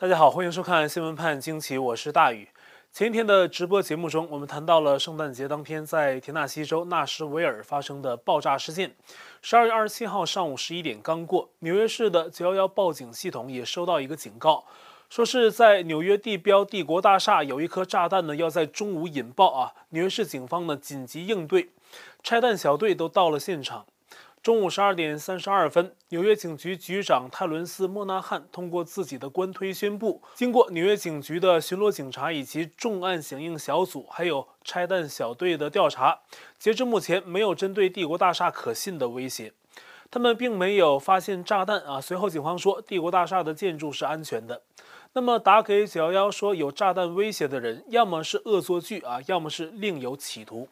大家好，欢迎收看《新闻判惊奇》，我是大宇。前一天的直播节目中，我们谈到了圣诞节当天在田纳西州纳什维尔发生的爆炸事件。十二月二十七号上午十一点刚过，纽约市的九幺幺报警系统也收到一个警告，说是在纽约地标帝国大厦有一颗炸弹呢，要在中午引爆啊！纽约市警方呢紧急应对，拆弹小队都到了现场。中午十二点三十二分，纽约警局局长泰伦斯·莫纳汉通过自己的官推宣布，经过纽约警局的巡逻警察以及重案响应小组，还有拆弹小队的调查，截至目前没有针对帝国大厦可信的威胁。他们并没有发现炸弹啊。随后警方说，帝国大厦的建筑是安全的。那么打给九幺幺说有炸弹威胁的人，要么是恶作剧啊，要么是另有企图。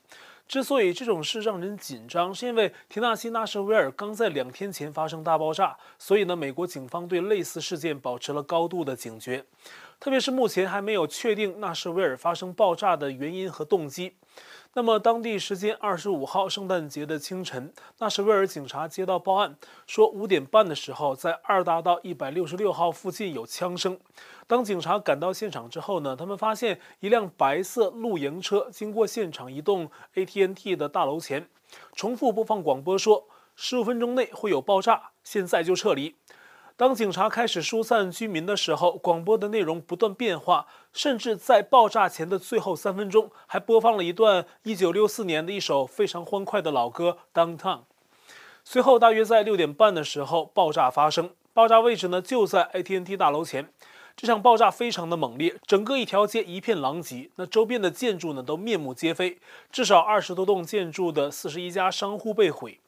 之所以这种事让人紧张，是因为田纳西纳什维尔刚在两天前发生大爆炸，所以呢，美国警方对类似事件保持了高度的警觉，特别是目前还没有确定纳什维尔发生爆炸的原因和动机。那么，当地时间二十五号圣诞节的清晨，纳什维尔警察接到报案，说五点半的时候，在二大道一百六十六号附近有枪声。当警察赶到现场之后呢，他们发现一辆白色露营车经过现场一栋 AT&T 的大楼前，重复播放广播说：“十五分钟内会有爆炸，现在就撤离。”当警察开始疏散居民的时候，广播的内容不断变化，甚至在爆炸前的最后三分钟，还播放了一段1964年的一首非常欢快的老歌《Downtown》。随后，大约在六点半的时候，爆炸发生。爆炸位置呢，就在 AT&T 大楼前。这场爆炸非常的猛烈，整个一条街一片狼藉，那周边的建筑呢，都面目皆非，至少二十多栋建筑的四十一家商户被毁。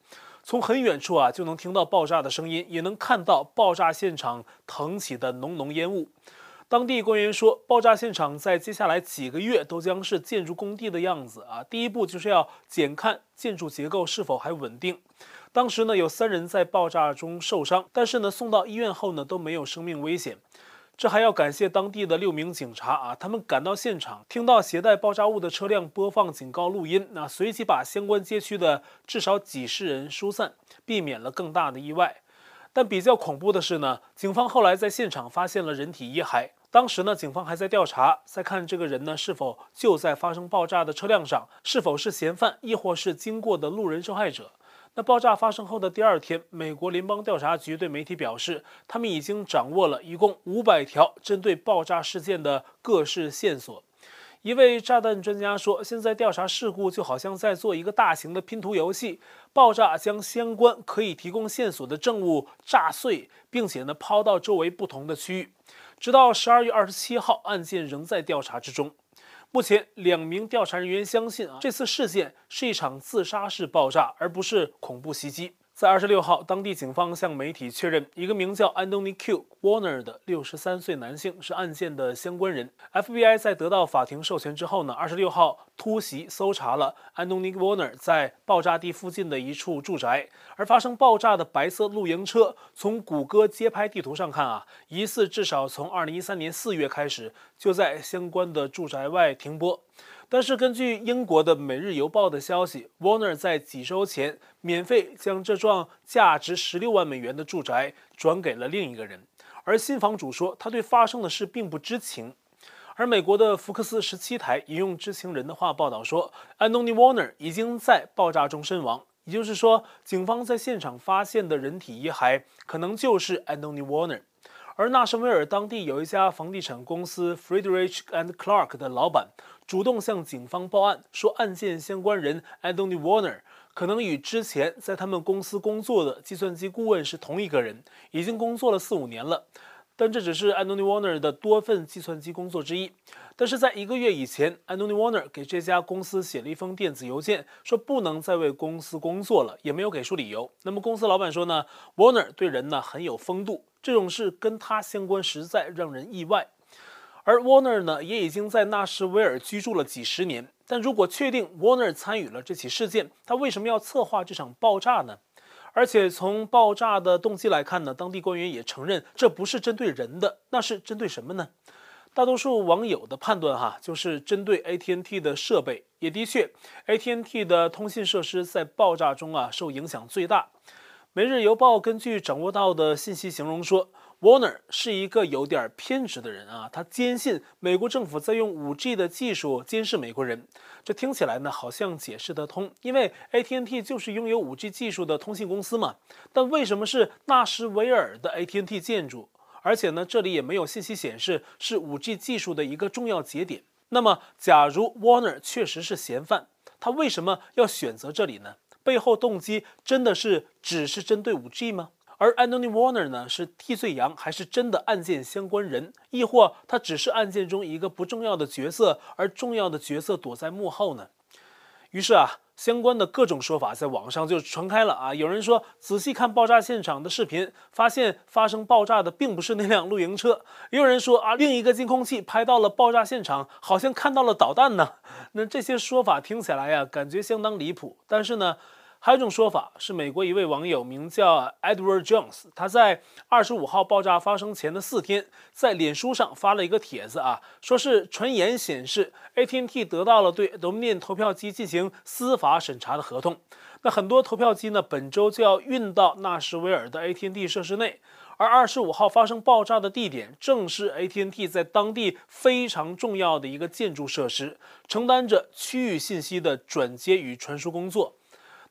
从很远处啊，就能听到爆炸的声音，也能看到爆炸现场腾起的浓浓烟雾。当地官员说，爆炸现场在接下来几个月都将是建筑工地的样子啊。第一步就是要检看建筑结构是否还稳定。当时呢，有三人在爆炸中受伤，但是呢，送到医院后呢，都没有生命危险。这还要感谢当地的六名警察啊，他们赶到现场，听到携带爆炸物的车辆播放警告录音，那随即把相关街区的至少几十人疏散，避免了更大的意外。但比较恐怖的是呢，警方后来在现场发现了人体遗骸。当时呢，警方还在调查，在看这个人呢是否就在发生爆炸的车辆上，是否是嫌犯，亦或是经过的路人受害者。那爆炸发生后的第二天，美国联邦调查局对媒体表示，他们已经掌握了一共五百条针对爆炸事件的各式线索。一位炸弹专家说：“现在调查事故就好像在做一个大型的拼图游戏，爆炸将相关可以提供线索的证物炸碎，并且呢抛到周围不同的区域，直到十二月二十七号，案件仍在调查之中。”目前，两名调查人员相信啊，这次事件是一场自杀式爆炸，而不是恐怖袭击。在二十六号，当地警方向媒体确认，一个名叫安东尼 Q. Warner 的六十三岁男性是案件的相关人。FBI 在得到法庭授权之后呢，二十六号突袭搜查了 Anthony Warner 在爆炸地附近的一处住宅。而发生爆炸的白色露营车，从谷歌街拍地图上看啊，疑似至少从二零一三年四月开始就在相关的住宅外停泊。但是，根据英国的《每日邮报》的消息，Warner 在几周前免费将这幢价值十六万美元的住宅转给了另一个人，而新房主说他对发生的事并不知情。而美国的福克斯十七台引用知情人的话报道说，Anthony Warner 已经在爆炸中身亡，也就是说，警方在现场发现的人体遗骸可能就是 Anthony Warner。而纳什维尔当地有一家房地产公司 Friedrich and Clark 的老板。主动向警方报案，说案件相关人 Anthony Warner 可能与之前在他们公司工作的计算机顾问是同一个人，已经工作了四五年了。但这只是 Anthony Warner 的多份计算机工作之一。但是在一个月以前，Anthony Warner 给这家公司写了一封电子邮件，说不能再为公司工作了，也没有给出理由。那么公司老板说呢，Warner 对人呢很有风度，这种事跟他相关实在让人意外。而 Warner 呢，也已经在纳什维尔居住了几十年。但如果确定 Warner 参与了这起事件，他为什么要策划这场爆炸呢？而且从爆炸的动机来看呢，当地官员也承认这不是针对人的，那是针对什么呢？大多数网友的判断哈，就是针对 AT&T 的设备。也的确，AT&T 的通信设施在爆炸中啊受影响最大。每日邮报根据掌握到的信息形容说 Warner 是一个有点偏执的人啊，他坚信美国政府在用 5G 的技术监视美国人。这听起来呢好像解释得通，因为 AT&T 就是拥有 5G 技术的通信公司嘛。但为什么是纳什维尔的 AT&T 建筑？而且呢，这里也没有信息显示是 5G 技术的一个重要节点。那么，假如 Warner 确实是嫌犯，他为什么要选择这里呢？背后动机真的是只是针对 5G 吗？而 Anthony Warner 呢，是替罪羊，还是真的案件相关人，亦或他只是案件中一个不重要的角色，而重要的角色躲在幕后呢？于是啊，相关的各种说法在网上就传开了啊。有人说，仔细看爆炸现场的视频，发现发生爆炸的并不是那辆露营车。也有人说啊，另一个监控器拍到了爆炸现场，好像看到了导弹呢。那这些说法听起来呀，感觉相当离谱。但是呢，还有一种说法是，美国一位网友名叫 Edward Jones，他在二十五号爆炸发生前的四天，在脸书上发了一个帖子啊，说是传言显示 AT&T 得到了对 Dominion 投票机进行司法审查的合同。那很多投票机呢，本周就要运到纳什维尔的 AT&T 设施内，而二十五号发生爆炸的地点正是 AT&T 在当地非常重要的一个建筑设施，承担着区域信息的转接与传输工作。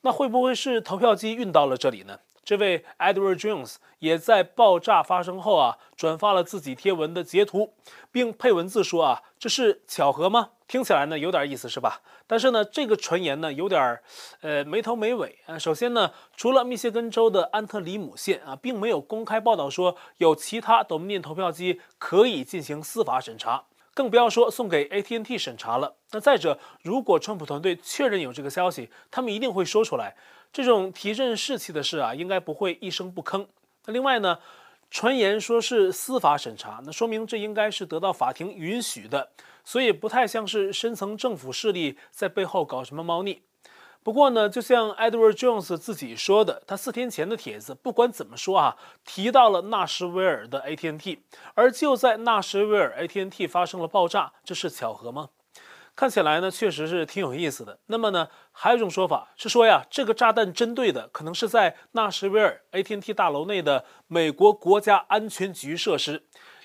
那会不会是投票机运到了这里呢？这位 Edward Jones 也在爆炸发生后啊，转发了自己贴文的截图，并配文字说啊，这是巧合吗？听起来呢有点意思是吧？但是呢，这个传言呢有点呃没头没尾啊。首先呢，除了密歇根州的安特里姆县啊，并没有公开报道说有其他 Dominion 投票机可以进行司法审查。更不要说送给 AT&T 审查了。那再者，如果川普团队确认有这个消息，他们一定会说出来。这种提振士气的事啊，应该不会一声不吭。那另外呢，传言说是司法审查，那说明这应该是得到法庭允许的，所以不太像是深层政府势力在背后搞什么猫腻。不过呢，就像 Edward Jones 自己说的，他四天前的帖子不管怎么说啊，提到了纳什维尔的 AT&T，而就在纳什维尔 AT&T 发生了爆炸，这是巧合吗？看起来呢，确实是挺有意思的。那么呢，还有一种说法是说呀，这个炸弹针对的可能是在纳什维尔 AT&T 大楼内的美国国家安全局设施，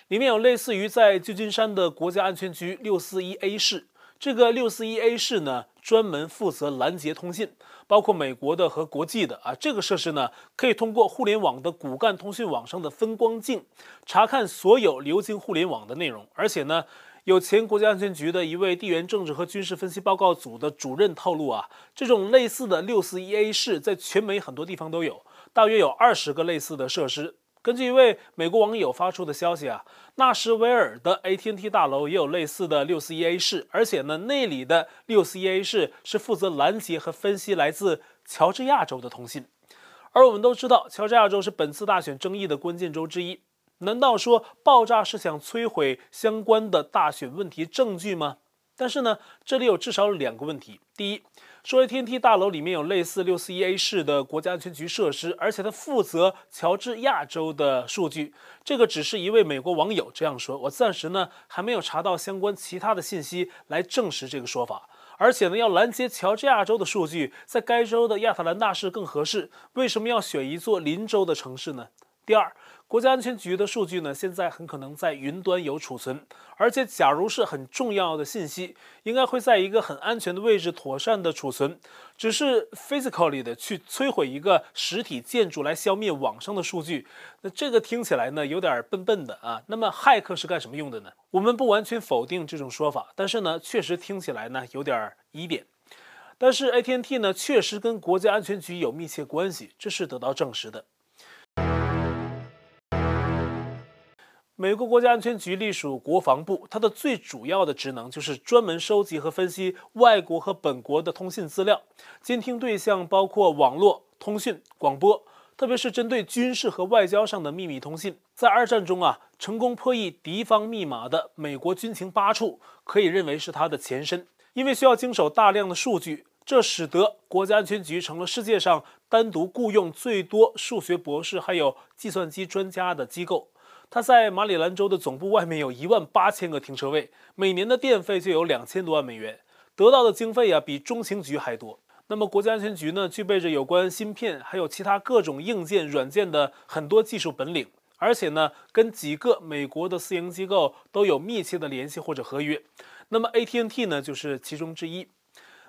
里面有类似于在旧金山的国家安全局六四一 A 室。这个六四一 A 室呢，专门负责拦截通信，包括美国的和国际的啊。这个设施呢，可以通过互联网的骨干通讯网上的分光镜，查看所有流经互联网的内容。而且呢，有前国家安全局的一位地缘政治和军事分析报告组的主任透露啊，这种类似的六四一 A 室在全美很多地方都有，大约有二十个类似的设施。根据一位美国网友发出的消息啊，纳什维尔的 AT&T 大楼也有类似的六四一 A 室，而且呢，那里的六四一 A 室是负责拦截和分析来自乔治亚州的通信。而我们都知道，乔治亚州是本次大选争议的关键州之一。难道说爆炸是想摧毁相关的大选问题证据吗？但是呢，这里有至少两个问题。第一，说 AT&T 大楼里面有类似六四一 A 室的国家安全局设施，而且它负责乔治亚州的数据。这个只是一位美国网友这样说，我暂时呢还没有查到相关其他的信息来证实这个说法。而且呢，要拦截乔治亚州的数据，在该州的亚特兰大市更合适。为什么要选一座邻州的城市呢？第二。国家安全局的数据呢，现在很可能在云端有储存，而且假如是很重要的信息，应该会在一个很安全的位置妥善的储存。只是 physically 的去摧毁一个实体建筑来消灭网上的数据，那这个听起来呢有点笨笨的啊。那么骇客是干什么用的呢？我们不完全否定这种说法，但是呢，确实听起来呢有点疑点。但是 AT&T 呢确实跟国家安全局有密切关系，这是得到证实的。美国国家安全局隶属国防部，它的最主要的职能就是专门收集和分析外国和本国的通信资料，监听对象包括网络、通讯、广播，特别是针对军事和外交上的秘密通信。在二战中啊，成功破译敌方密码的美国军情八处，可以认为是它的前身。因为需要经手大量的数据，这使得国家安全局成了世界上单独雇佣最多数学博士还有计算机专家的机构。他在马里兰州的总部外面有一万八千个停车位，每年的电费就有两千多万美元，得到的经费啊比中情局还多。那么国家安全局呢，具备着有关芯片还有其他各种硬件、软件的很多技术本领，而且呢，跟几个美国的私营机构都有密切的联系或者合约。那么 AT&T 呢，就是其中之一。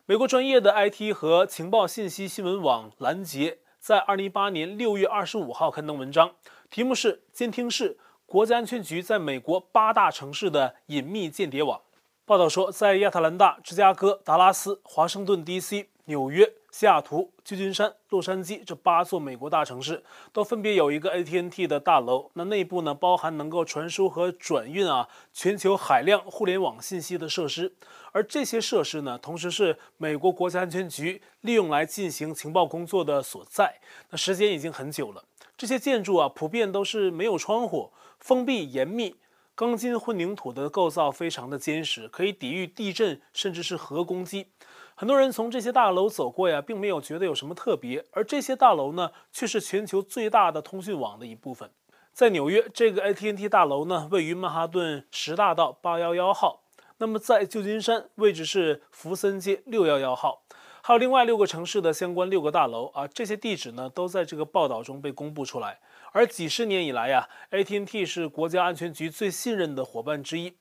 美国专业的 IT 和情报信息新闻网拦截在二零一八年六月二十五号刊登文章，题目是“监听室：国家安全局在美国八大城市的隐秘间谍网”。报道说，在亚特兰大、芝加哥、达拉斯、华盛顿 DC、纽约。西雅图、旧金山、洛杉矶这八座美国大城市都分别有一个 AT&T 的大楼，那内部呢，包含能够传输和转运啊全球海量互联网信息的设施，而这些设施呢，同时是美国国家安全局利用来进行情报工作的所在。那时间已经很久了，这些建筑啊普遍都是没有窗户，封闭严密，钢筋混凝土的构造非常的坚实，可以抵御地震甚至是核攻击。很多人从这些大楼走过呀，并没有觉得有什么特别，而这些大楼呢，却是全球最大的通讯网的一部分。在纽约，这个 AT&T 大楼呢，位于曼哈顿十大道八幺幺号；那么在旧金山，位置是福森街六幺幺号。还有另外六个城市的相关六个大楼啊，这些地址呢，都在这个报道中被公布出来。而几十年以来呀，AT&T 是国家安全局最信任的伙伴之一。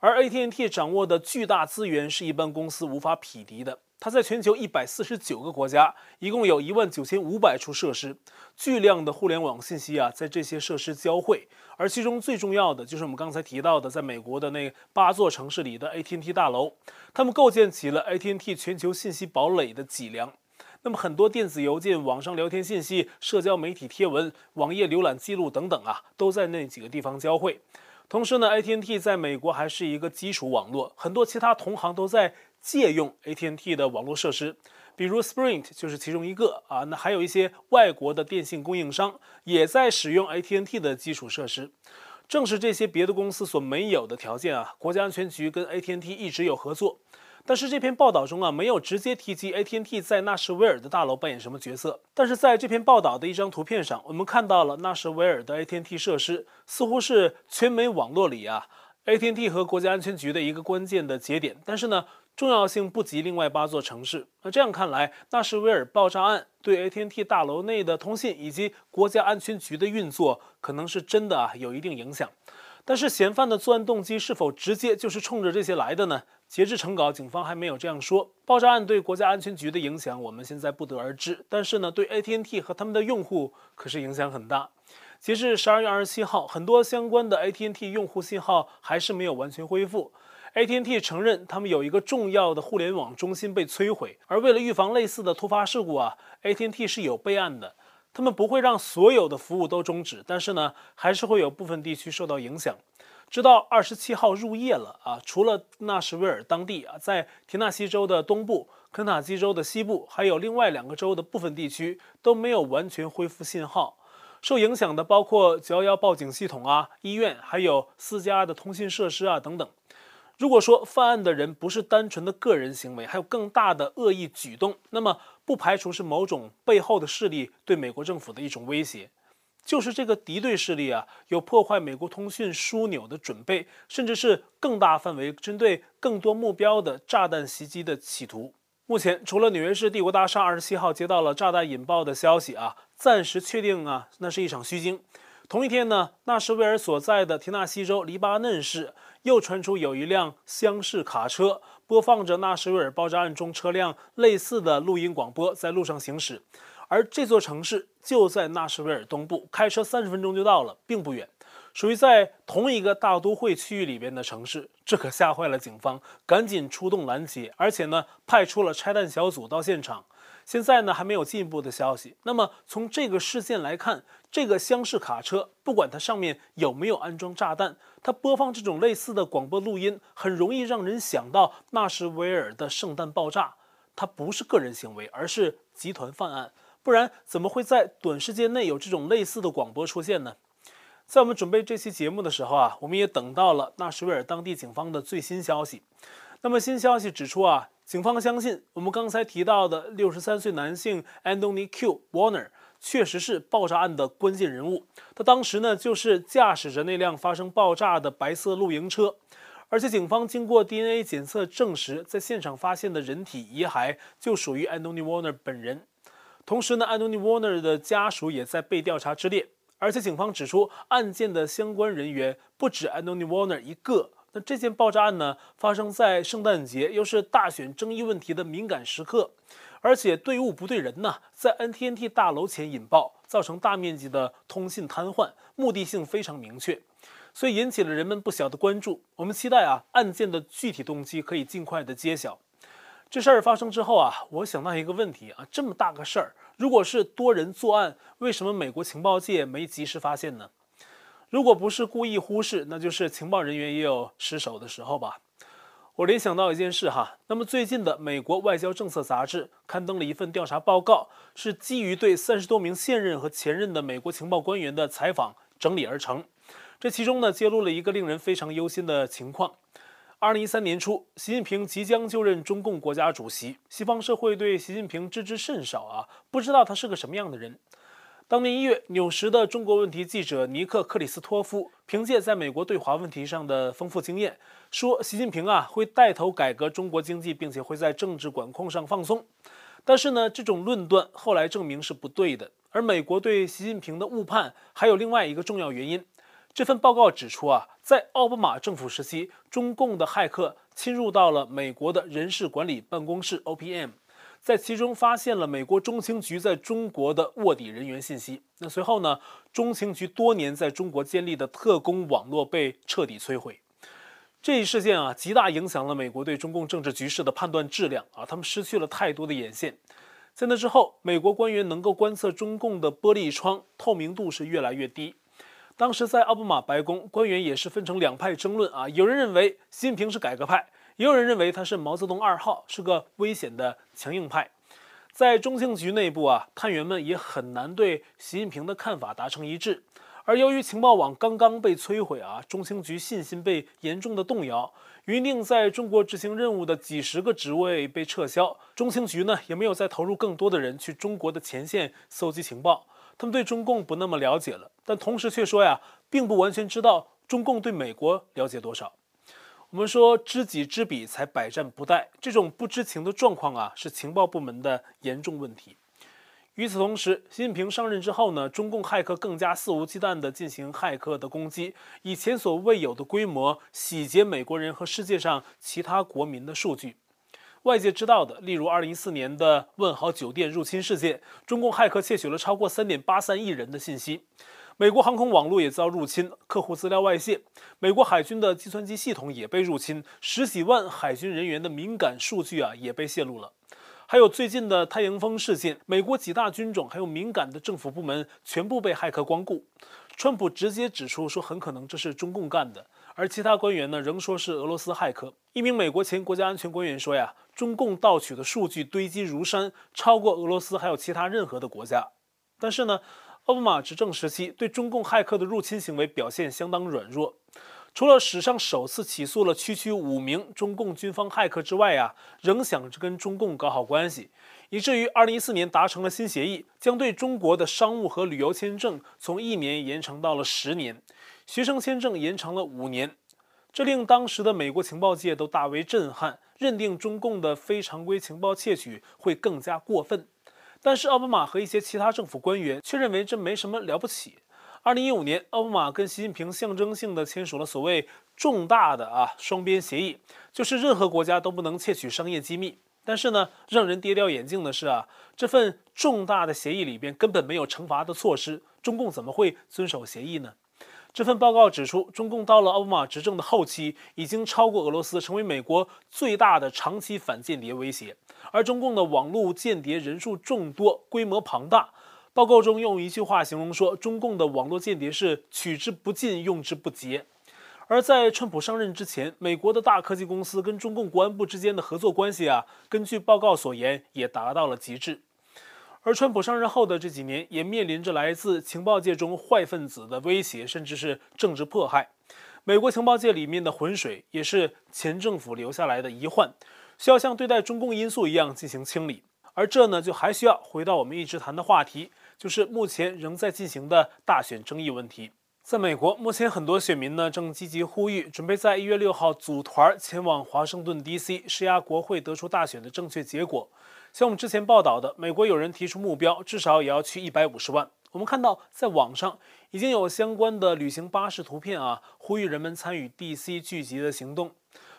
而 AT&T 掌握的巨大资源是一般公司无法匹敌的。它在全球一百四十九个国家，一共有一万九千五百处设施，巨量的互联网信息啊，在这些设施交汇。而其中最重要的就是我们刚才提到的，在美国的那八座城市里的 AT&T 大楼，他们构建起了 AT&T 全球信息堡垒的脊梁。那么很多电子邮件、网上聊天信息、社交媒体贴文、网页浏览记录等等啊，都在那几个地方交汇。同时呢，AT&T 在美国还是一个基础网络，很多其他同行都在借用 AT&T 的网络设施，比如 Sprint 就是其中一个啊。那还有一些外国的电信供应商也在使用 AT&T 的基础设施。正是这些别的公司所没有的条件啊，国家安全局跟 AT&T 一直有合作。但是这篇报道中啊，没有直接提及 AT&T 在纳什维尔的大楼扮演什么角色。但是在这篇报道的一张图片上，我们看到了纳什维尔的 AT&T 设施，似乎是全美网络里啊 AT&T 和国家安全局的一个关键的节点。但是呢，重要性不及另外八座城市。那这样看来，纳什维尔爆炸案对 AT&T 大楼内的通信以及国家安全局的运作，可能是真的啊有一定影响。但是嫌犯的作案动机是否直接就是冲着这些来的呢？截至成稿，警方还没有这样说。爆炸案对国家安全局的影响，我们现在不得而知。但是呢，对 AT&T 和他们的用户可是影响很大。截至十二月二十七号，很多相关的 AT&T 用户信号还是没有完全恢复。AT&T 承认他们有一个重要的互联网中心被摧毁，而为了预防类似的突发事故啊，AT&T 是有备案的。他们不会让所有的服务都终止，但是呢，还是会有部分地区受到影响。直到二十七号入夜了啊，除了纳什维尔当地啊，在田纳西州的东部、肯塔基州的西部，还有另外两个州的部分地区都没有完全恢复信号。受影响的包括九幺幺报警系统啊、医院，还有私家的通信设施啊等等。如果说犯案的人不是单纯的个人行为，还有更大的恶意举动，那么不排除是某种背后的势力对美国政府的一种威胁。就是这个敌对势力啊，有破坏美国通讯枢纽的准备，甚至是更大范围针对更多目标的炸弹袭击的企图。目前，除了纽约市帝国大厦二十七号接到了炸弹引爆的消息啊，暂时确定啊，那是一场虚惊。同一天呢，纳什维尔所在的田纳西州黎巴嫩市又传出有一辆厢式卡车播放着纳什维尔爆炸案中车辆类似的录音广播，在路上行驶。而这座城市就在纳什维尔东部，开车三十分钟就到了，并不远，属于在同一个大都会区域里边的城市。这可吓坏了警方，赶紧出动拦截，而且呢，派出了拆弹小组到现场。现在呢，还没有进一步的消息。那么从这个事件来看，这个厢式卡车不管它上面有没有安装炸弹，它播放这种类似的广播录音，很容易让人想到纳什维尔的圣诞爆炸。它不是个人行为，而是集团犯案。不然怎么会在短时间内有这种类似的广播出现呢？在我们准备这期节目的时候啊，我们也等到了纳什维尔当地警方的最新消息。那么新消息指出啊。警方相信，我们刚才提到的六十三岁男性 Anthony Q. Warner 确实是爆炸案的关键人物。他当时呢，就是驾驶着那辆发生爆炸的白色露营车，而且警方经过 DNA 检测证实，在现场发现的人体遗骸就属于 Anthony Warner 本人。同时呢，Anthony Warner 的家属也在被调查之列。而且警方指出，案件的相关人员不止 Anthony Weiner 一个。那这件爆炸案呢，发生在圣诞节，又是大选争议问题的敏感时刻，而且对物不对人呐，在 NTNT 大楼前引爆，造成大面积的通信瘫痪，目的性非常明确，所以引起了人们不小的关注。我们期待啊，案件的具体动机可以尽快的揭晓。这事儿发生之后啊，我想到一个问题啊，这么大个事儿。如果是多人作案，为什么美国情报界没及时发现呢？如果不是故意忽视，那就是情报人员也有失手的时候吧。我联想到一件事哈，那么最近的美国外交政策杂志刊登了一份调查报告，是基于对三十多名现任和前任的美国情报官员的采访整理而成。这其中呢，揭露了一个令人非常忧心的情况。二零一三年初，习近平即将就任中共国家主席，西方社会对习近平知之甚少啊，不知道他是个什么样的人。当年一月，纽时的中国问题记者尼克·克里斯托夫凭借在美国对华问题上的丰富经验，说习近平啊会带头改革中国经济，并且会在政治管控上放松。但是呢，这种论断后来证明是不对的。而美国对习近平的误判还有另外一个重要原因。这份报告指出啊，在奥巴马政府时期，中共的骇客侵入到了美国的人事管理办公室 OPM，在其中发现了美国中情局在中国的卧底人员信息。那随后呢，中情局多年在中国建立的特工网络被彻底摧毁。这一事件啊，极大影响了美国对中共政治局势的判断质量啊，他们失去了太多的眼线。在那之后，美国官员能够观测中共的玻璃窗透明度是越来越低。当时在奥巴马白宫，官员也是分成两派争论啊。有人认为习近平是改革派，也有人认为他是毛泽东二号，是个危险的强硬派。在中情局内部啊，探员们也很难对习近平的看法达成一致。而由于情报网刚刚被摧毁啊，中情局信心被严重的动摇，原定在中国执行任务的几十个职位被撤销。中情局呢，也没有再投入更多的人去中国的前线搜集情报。他们对中共不那么了解了，但同时却说呀，并不完全知道中共对美国了解多少。我们说知己知彼，才百战不殆。这种不知情的状况啊，是情报部门的严重问题。与此同时，习近平上任之后呢，中共骇客更加肆无忌惮地进行骇客的攻击，以前所未有的规模洗劫美国人和世界上其他国民的数据。外界知道的，例如2014年的问豪酒店入侵事件，中共骇客窃取了超过3.83亿人的信息；美国航空网络也遭入侵，客户资料外泄；美国海军的计算机系统也被入侵，十几万海军人员的敏感数据啊也被泄露了。还有最近的太阳风事件，美国几大军种还有敏感的政府部门全部被骇客光顾。川普直接指出说，很可能这是中共干的。而其他官员呢，仍说是俄罗斯骇客。一名美国前国家安全官员说呀，中共盗取的数据堆积如山，超过俄罗斯还有其他任何的国家。但是呢，奥巴马执政时期对中共骇客的入侵行为表现相当软弱。除了史上首次起诉了区区五名中共军方骇客之外呀，仍想着跟中共搞好关系，以至于2014年达成了新协议，将对中国的商务和旅游签证从一年延长到了十年。学生签证延长了五年，这令当时的美国情报界都大为震撼，认定中共的非常规情报窃取会更加过分。但是奥巴马和一些其他政府官员却认为这没什么了不起。二零一五年，奥巴马跟习近平象征性的签署了所谓重大的啊双边协议，就是任何国家都不能窃取商业机密。但是呢，让人跌掉眼镜的是啊，这份重大的协议里边根本没有惩罚的措施，中共怎么会遵守协议呢？这份报告指出，中共到了奥巴马执政的后期，已经超过俄罗斯，成为美国最大的长期反间谍威胁。而中共的网络间谍人数众多，规模庞大。报告中用一句话形容说，中共的网络间谍是取之不尽，用之不竭。而在川普上任之前，美国的大科技公司跟中共国安部之间的合作关系啊，根据报告所言，也达到了极致。而川普上任后的这几年，也面临着来自情报界中坏分子的威胁，甚至是政治迫害。美国情报界里面的浑水，也是前政府留下来的遗患，需要像对待中共因素一样进行清理。而这呢，就还需要回到我们一直谈的话题，就是目前仍在进行的大选争议问题。在美国，目前很多选民呢正积极呼吁，准备在一月六号组团前往华盛顿 DC，施压国会得出大选的正确结果。像我们之前报道的，美国有人提出目标，至少也要去一百五十万。我们看到在网上已经有相关的旅行巴士图片啊，呼吁人们参与 DC 聚集的行动。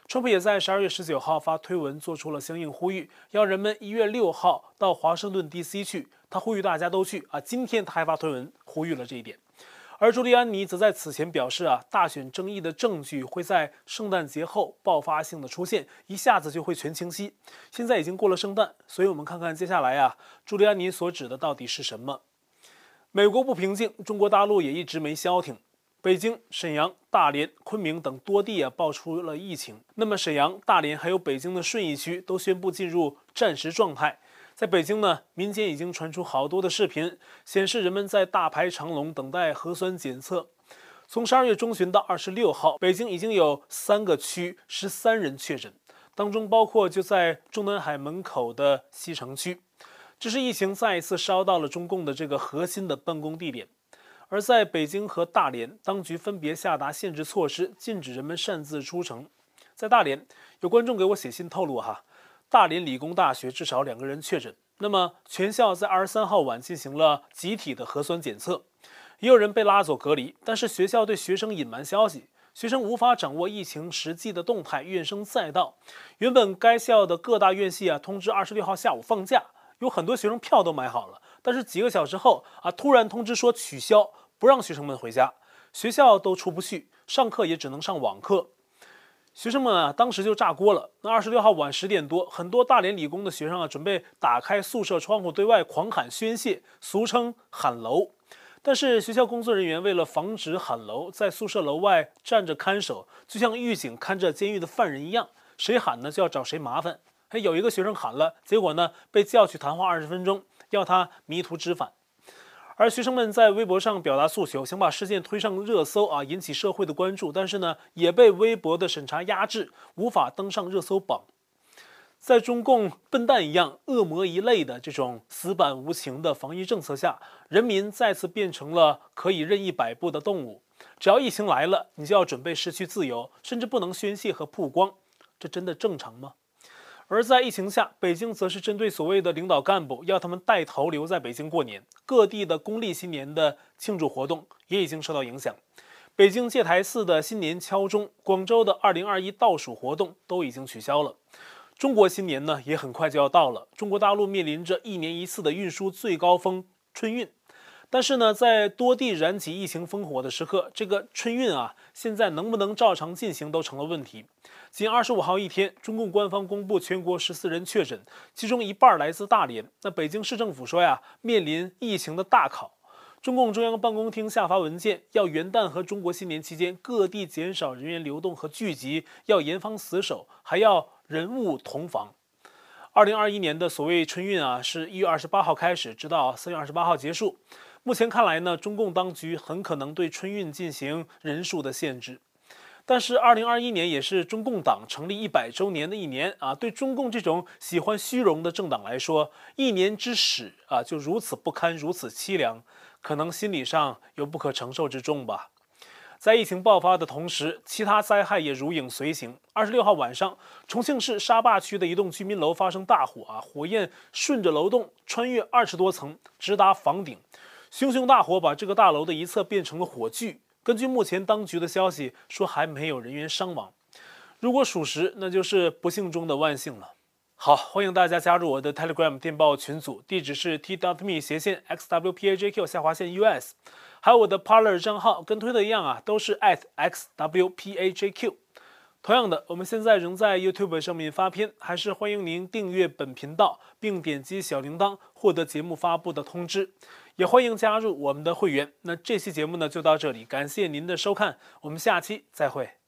川普也在十二月十九号发推文，做出了相应呼吁，要人们一月六号到华盛顿 DC 去。他呼吁大家都去啊！今天他还发推文呼吁了这一点。而朱利安尼则在此前表示啊，大选争议的证据会在圣诞节后爆发性的出现，一下子就会全清晰。现在已经过了圣诞，所以我们看看接下来啊，朱利安尼所指的到底是什么？美国不平静，中国大陆也一直没消停。北京、沈阳、大连、昆明等多地啊爆出了疫情。那么沈阳、大连还有北京的顺义区都宣布进入战时状态。在北京呢，民间已经传出好多的视频，显示人们在大排长龙等待核酸检测。从十二月中旬到二十六号，北京已经有三个区十三人确诊，当中包括就在中南海门口的西城区。这是疫情再一次烧到了中共的这个核心的办公地点。而在北京和大连，当局分别下达限制措施，禁止人们擅自出城。在大连，有观众给我写信透露哈。大连理工大学至少两个人确诊，那么全校在二十三号晚进行了集体的核酸检测，也有人被拉走隔离，但是学校对学生隐瞒消息，学生无法掌握疫情实际的动态，怨声载道。原本该校的各大院系啊通知二十六号下午放假，有很多学生票都买好了，但是几个小时后啊突然通知说取消，不让学生们回家，学校都出不去，上课也只能上网课。学生们啊，当时就炸锅了。那二十六号晚十点多，很多大连理工的学生啊，准备打开宿舍窗户对外狂喊宣泄，俗称喊楼。但是学校工作人员为了防止喊楼，在宿舍楼外站着看守，就像狱警看着监狱的犯人一样，谁喊呢就要找谁麻烦。还有一个学生喊了，结果呢被叫去谈话二十分钟，要他迷途知返。而学生们在微博上表达诉求，想把事件推上热搜啊，引起社会的关注，但是呢，也被微博的审查压制，无法登上热搜榜。在中共笨蛋一样、恶魔一类的这种死板无情的防疫政策下，人民再次变成了可以任意摆布的动物。只要疫情来了，你就要准备失去自由，甚至不能宣泄和曝光。这真的正常吗？而在疫情下，北京则是针对所谓的领导干部，要他们带头留在北京过年。各地的公历新年的庆祝活动也已经受到影响。北京戒台寺的新年敲钟，广州的二零二一倒数活动都已经取消了。中国新年呢，也很快就要到了。中国大陆面临着一年一次的运输最高峰春运。但是呢，在多地燃起疫情烽火的时刻，这个春运啊，现在能不能照常进行都成了问题。仅二十五号一天，中共官方公布全国十四人确诊，其中一半来自大连。那北京市政府说呀，面临疫情的大考。中共中央办公厅下发文件，要元旦和中国新年期间各地减少人员流动和聚集，要严防死守，还要人物同防。二零二一年的所谓春运啊，是一月二十八号开始，直到三月二十八号结束。目前看来呢，中共当局很可能对春运进行人数的限制。但是，二零二一年也是中共党成立一百周年的一年啊，对中共这种喜欢虚荣的政党来说，一年之始啊就如此不堪，如此凄凉，可能心理上有不可承受之重吧。在疫情爆发的同时，其他灾害也如影随形。二十六号晚上，重庆市沙坝区的一栋居民楼发生大火啊，火焰顺着楼栋穿越二十多层，直达房顶。熊熊大火把这个大楼的一侧变成了火炬。根据目前当局的消息说，还没有人员伤亡。如果属实，那就是不幸中的万幸了。好，欢迎大家加入我的 Telegram 电报群组，地址是 t w me 斜线 xwpajq 下划线 us，还有我的 Parler 账号，跟推特一样啊，都是 @xwpajq。同样的，我们现在仍在 YouTube 上面发片，还是欢迎您订阅本频道，并点击小铃铛，获得节目发布的通知。也欢迎加入我们的会员。那这期节目呢，就到这里，感谢您的收看，我们下期再会。